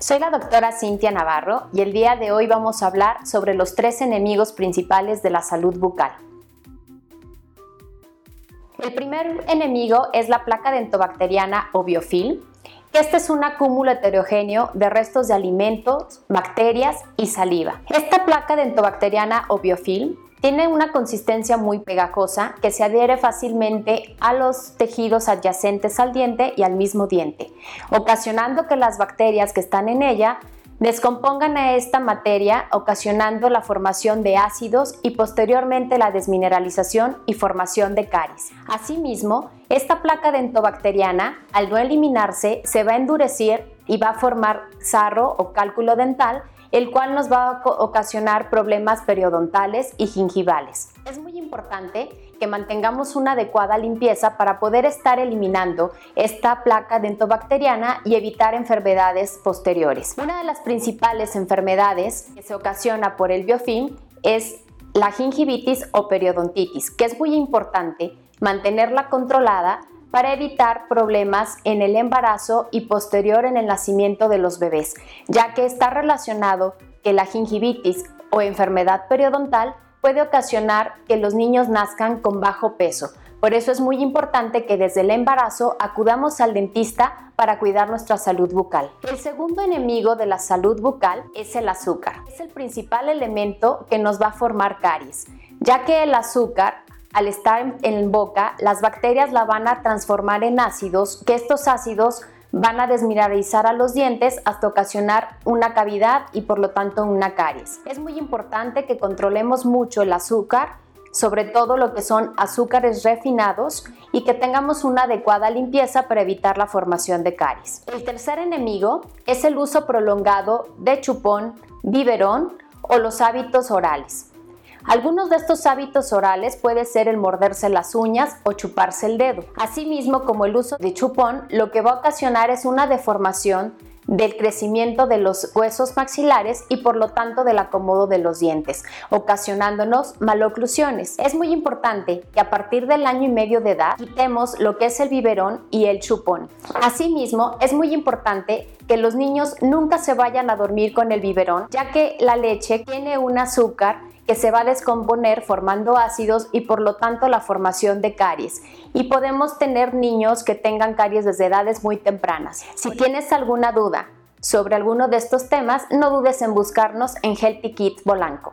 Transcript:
Soy la doctora Cintia Navarro y el día de hoy vamos a hablar sobre los tres enemigos principales de la salud bucal. El primer enemigo es la placa dentobacteriana o biofilm, este es un acúmulo heterogéneo de restos de alimentos, bacterias y saliva. Esta placa dentobacteriana o tiene una consistencia muy pegajosa que se adhiere fácilmente a los tejidos adyacentes al diente y al mismo diente, ocasionando que las bacterias que están en ella descompongan a esta materia ocasionando la formación de ácidos y posteriormente la desmineralización y formación de caries. Asimismo, esta placa dentobacteriana, al no eliminarse, se va a endurecer y va a formar sarro o cálculo dental el cual nos va a ocasionar problemas periodontales y gingivales. Es muy importante que mantengamos una adecuada limpieza para poder estar eliminando esta placa dentobacteriana y evitar enfermedades posteriores. Una de las principales enfermedades que se ocasiona por el biofilm es la gingivitis o periodontitis, que es muy importante mantenerla controlada para evitar problemas en el embarazo y posterior en el nacimiento de los bebés, ya que está relacionado que la gingivitis o enfermedad periodontal puede ocasionar que los niños nazcan con bajo peso. Por eso es muy importante que desde el embarazo acudamos al dentista para cuidar nuestra salud bucal. El segundo enemigo de la salud bucal es el azúcar. Es el principal elemento que nos va a formar caries, ya que el azúcar al estar en boca, las bacterias la van a transformar en ácidos, que estos ácidos van a desmineralizar a los dientes hasta ocasionar una cavidad y por lo tanto una caries. Es muy importante que controlemos mucho el azúcar, sobre todo lo que son azúcares refinados y que tengamos una adecuada limpieza para evitar la formación de caries. El tercer enemigo es el uso prolongado de chupón, biberón o los hábitos orales. Algunos de estos hábitos orales puede ser el morderse las uñas o chuparse el dedo. Asimismo, como el uso de chupón, lo que va a ocasionar es una deformación del crecimiento de los huesos maxilares y por lo tanto del acomodo de los dientes, ocasionándonos maloclusiones. Es muy importante que a partir del año y medio de edad quitemos lo que es el biberón y el chupón. Asimismo, es muy importante que los niños nunca se vayan a dormir con el biberón, ya que la leche tiene un azúcar que se va a descomponer formando ácidos y por lo tanto la formación de caries. Y podemos tener niños que tengan caries desde edades muy tempranas. Si tienes alguna duda sobre alguno de estos temas, no dudes en buscarnos en Healthy Kids Bolanco.